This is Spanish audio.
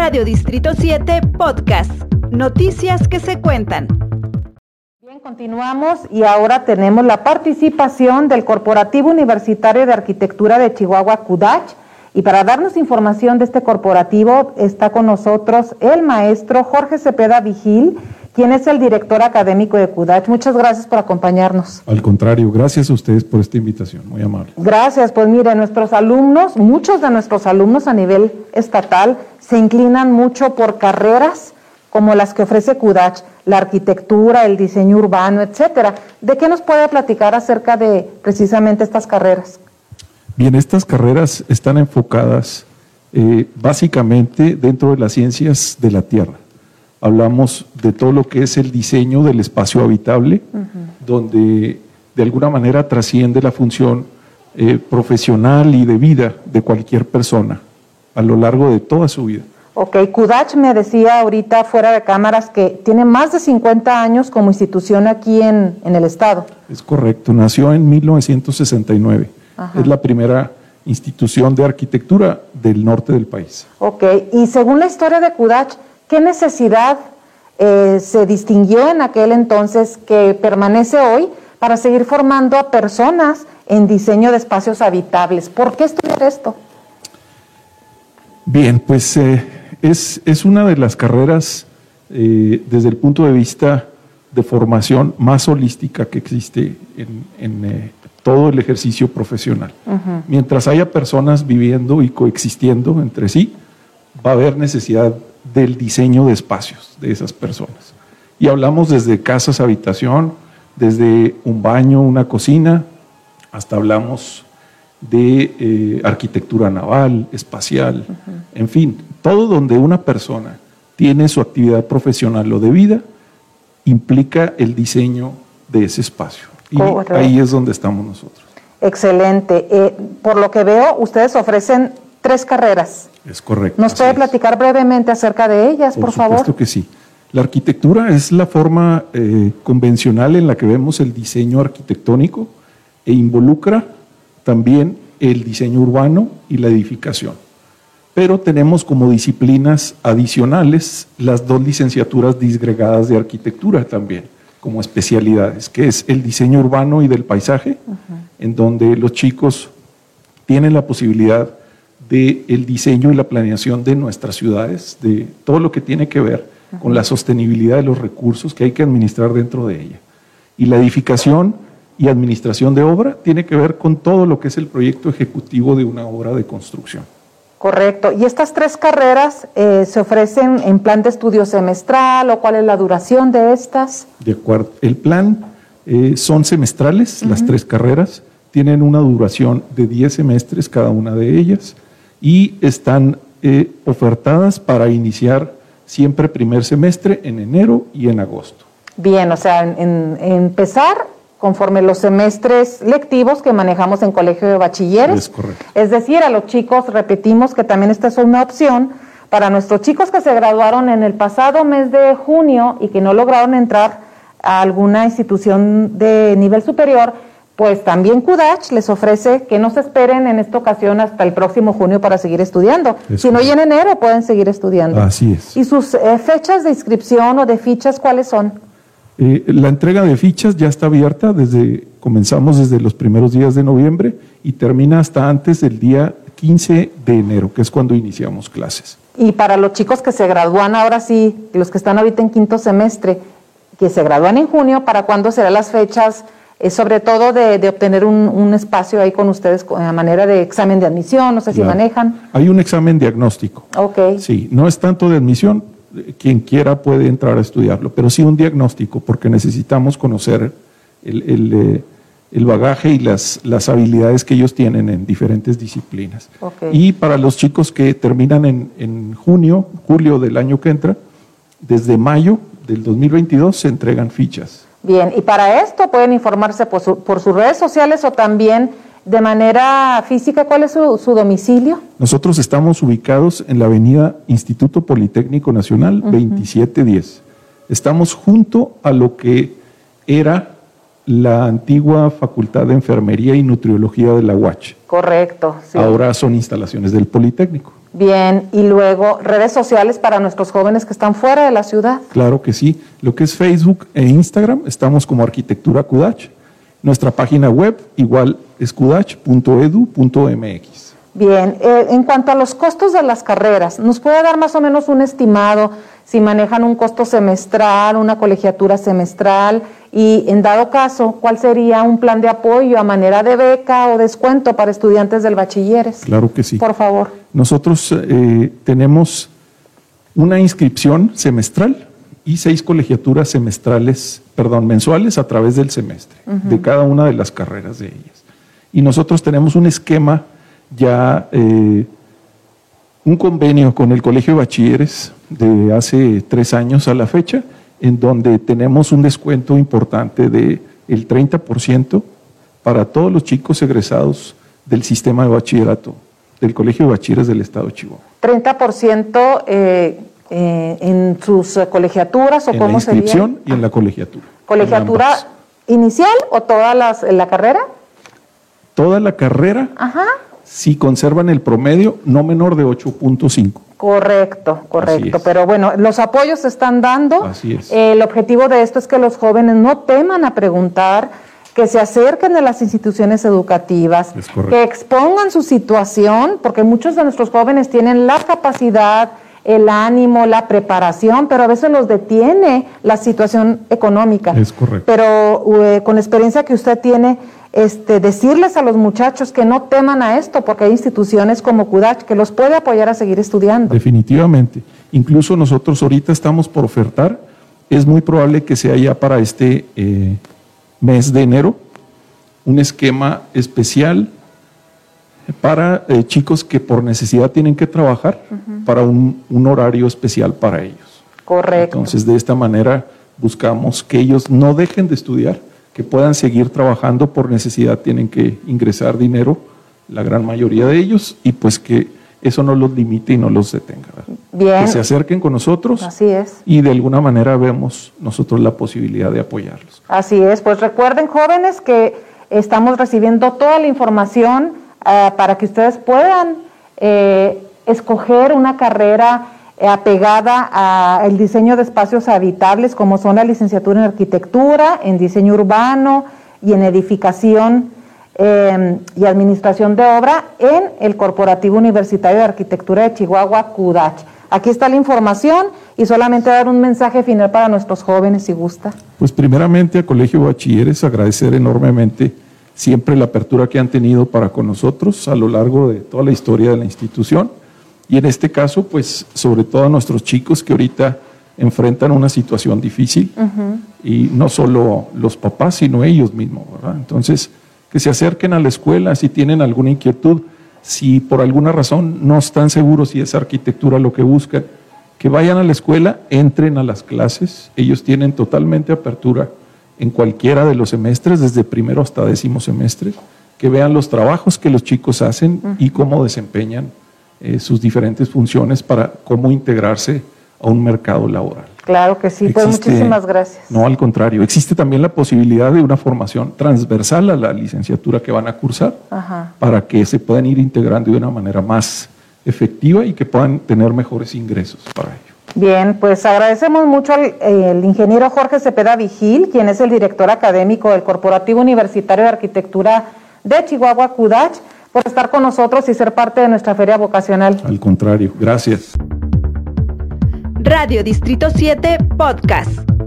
Radio Distrito 7 Podcast. Noticias que se cuentan. Bien, continuamos y ahora tenemos la participación del Corporativo Universitario de Arquitectura de Chihuahua, CUDACH. Y para darnos información de este corporativo está con nosotros el maestro Jorge Cepeda Vigil, quien es el director académico de CUDACH. Muchas gracias por acompañarnos. Al contrario, gracias a ustedes por esta invitación, muy amable. Gracias, pues mire, nuestros alumnos, muchos de nuestros alumnos a nivel estatal se inclinan mucho por carreras como las que ofrece CUDACH, la arquitectura, el diseño urbano, etcétera. ¿De qué nos puede platicar acerca de precisamente estas carreras? Bien, estas carreras están enfocadas eh, básicamente dentro de las ciencias de la Tierra hablamos de todo lo que es el diseño del espacio habitable, donde de alguna manera trasciende la función eh, profesional y de vida de cualquier persona a lo largo de toda su vida. Ok, Kudach me decía ahorita fuera de cámaras que tiene más de 50 años como institución aquí en, el estado. Es correcto, nació en 1969. Es la primera institución de arquitectura del norte del país. Ok, y según la historia de Kudach, ¿Qué necesidad eh, se distinguió en aquel entonces que permanece hoy para seguir formando a personas en diseño de espacios habitables? ¿Por qué estudiar esto? Bien, pues eh, es, es, una de las carreras eh, desde el punto de vista de formación más holística que existe en, todo el ejercicio profesional. Mientras haya personas viviendo y coexistiendo entre sí, va a haber necesidad del diseño de espacios de esas personas. Y hablamos desde casas, habitación, desde un baño, una cocina, hasta hablamos de eh, arquitectura naval, espacial, en fin, todo donde una persona tiene su actividad profesional o de vida, implica el diseño de ese espacio. Y ahí es donde estamos nosotros. Excelente. Eh, por lo que veo, ustedes ofrecen tres carreras. Es correcto. ¿Nos puede platicar brevemente acerca de ellas, por, favor? Por supuesto que sí. La arquitectura es la forma eh, convencional en la que vemos el diseño arquitectónico e involucra también el diseño urbano y la edificación. Pero tenemos como disciplinas adicionales las dos licenciaturas disgregadas de arquitectura también, como especialidades, que es el diseño urbano y del paisaje, en donde los chicos tienen la posibilidad del el diseño y la planeación de nuestras ciudades, de todo lo que tiene que ver con la sostenibilidad de los recursos que hay que administrar dentro de ella. Y la edificación y administración de obra tiene que ver con todo lo que es el proyecto ejecutivo de una obra de construcción. Correcto. ¿Y estas tres carreras eh, se ofrecen en plan de estudio semestral o cuál es la duración de estas? De acuerdo. El plan eh, son semestrales, las tres carreras, tienen una duración de 10 semestres cada una de ellas y están eh, ofertadas para iniciar siempre primer semestre en enero y en agosto. Bien, o sea, en, empezar conforme los semestres lectivos que manejamos en colegio de bachilleres. Es correcto. Es decir, a los chicos repetimos que también esta es una opción para nuestros chicos que se graduaron en el pasado mes de junio y que no lograron entrar a alguna institución de nivel superior, pues también CUDACH les ofrece que no se esperen en esta ocasión hasta el próximo junio para seguir estudiando, sino ya en enero pueden seguir estudiando. Así es. ¿Y sus eh, fechas de inscripción o de fichas cuáles son? Eh, la entrega de fichas ya está abierta desde, comenzamos desde los primeros días de noviembre y termina hasta antes del día 15 de enero, que es cuando iniciamos clases. Y para los chicos que se gradúan ahora sí, los que están ahorita en quinto semestre, que se gradúan en junio, ¿para cuándo serán las fechas? Sobre todo de, obtener un, espacio ahí con ustedes a manera de examen de admisión, no sé si manejan. Hay un examen diagnóstico. Ok. Sí, no es tanto de admisión, quien quiera puede entrar a estudiarlo, pero sí un diagnóstico, porque necesitamos conocer el, eh, bagaje y las, las, habilidades que ellos tienen en diferentes disciplinas. Y para los chicos que terminan en, en junio, julio del año que entra, desde mayo del 2022 se entregan fichas. Bien, y para esto pueden informarse por, sus redes sociales o también de manera física. ¿Cuál es su, domicilio? Nosotros estamos ubicados en la avenida Instituto Politécnico Nacional 2710. Estamos junto a lo que era la antigua Facultad de Enfermería y Nutriología de la UACH. Correcto. Sí. Ahora son instalaciones del Politécnico. Bien, y luego redes sociales para nuestros jóvenes que están fuera de la ciudad. Claro que sí. Lo que es Facebook e Instagram, estamos como Arquitectura Kudach. Nuestra página web igual es kudach.edu.mx. Bien, eh, en cuanto a los costos de las carreras, ¿nos puede dar más o menos un estimado si manejan un costo semestral, una colegiatura semestral? Y en dado caso, ¿cuál sería un plan de apoyo a manera de beca o descuento para estudiantes del bachilleres? Claro que sí. Por favor. Nosotros eh, tenemos una inscripción semestral y seis colegiaturas semestrales, perdón, mensuales a través del semestre, de cada una de las carreras de ellas. Y nosotros tenemos un esquema ya eh, un convenio con el Colegio de Bachilleres de hace tres años a la fecha, en donde tenemos un descuento importante del el 30% para todos los chicos egresados del sistema de bachillerato del Colegio de Bachilleres del Estado de Chihuahua. 30% eh, eh, en sus colegiaturas o en cómo la inscripción y en la colegiatura. ¿Colegiatura inicial o toda las, la carrera? Toda la carrera. Ajá si conservan el promedio no menor de 8.5. Correcto, correcto. Pero bueno, los apoyos se están dando. Así es. El objetivo de esto es que los jóvenes no teman a preguntar, que se acerquen a las instituciones educativas, que expongan su situación, porque muchos de nuestros jóvenes tienen la capacidad, el ánimo, la preparación, pero a veces los detiene la situación económica. Es correcto. Pero eh, con la experiencia que usted tiene, este, decirles a los muchachos que no teman a esto, porque hay instituciones como CUDACH que los puede apoyar a seguir estudiando. Definitivamente. Incluso nosotros ahorita estamos por ofertar, es muy probable que sea ya para este eh, mes de enero, un esquema especial para eh, chicos que por necesidad tienen que trabajar para un, un, horario especial para ellos. Correcto. Entonces, de esta manera buscamos que ellos no dejen de estudiar, que puedan seguir trabajando por necesidad, tienen que ingresar dinero, la gran mayoría de ellos, y pues que eso no los limite y no los detenga. Bien. Que se acerquen con nosotros. Así es. Y de alguna manera vemos nosotros la posibilidad de apoyarlos. Así es. Pues recuerden, jóvenes, que estamos recibiendo toda la información uh, para que ustedes puedan eh, escoger una carrera apegada al diseño de espacios habitables, como son la licenciatura en arquitectura, en diseño urbano y en edificación eh, y administración de obra en el Corporativo Universitario de Arquitectura de Chihuahua, CUDACH. Aquí está la información y solamente dar un mensaje final para nuestros jóvenes, si gusta. Pues primeramente a Colegio Bachilleres agradecer enormemente siempre la apertura que han tenido para con nosotros a lo largo de toda la historia de la institución y en este caso, pues sobre todo a nuestros chicos que ahorita enfrentan una situación difícil y no solo los papás, sino ellos mismos, ¿verdad? Entonces, que se acerquen a la escuela si tienen alguna inquietud, si por alguna razón no están seguros si es arquitectura lo que buscan, que vayan a la escuela, entren a las clases, ellos tienen totalmente apertura en cualquiera de los semestres, desde primero hasta décimo semestre, que vean los trabajos que los chicos hacen y cómo desempeñan eh, sus diferentes funciones para cómo integrarse a un mercado laboral. Claro que sí, pues muchísimas gracias. No, al contrario, existe también la posibilidad de una formación transversal a la licenciatura que van a cursar para que se puedan ir integrando de una manera más efectiva y que puedan tener mejores ingresos para ello. Bien, pues agradecemos mucho al el ingeniero Jorge Cepeda Vigil, quien es el director académico del Corporativo Universitario de Arquitectura de Chihuahua, CUDACH por estar con nosotros y ser parte de nuestra feria vocacional. Al contrario, gracias. Radio Distrito 7 Podcast.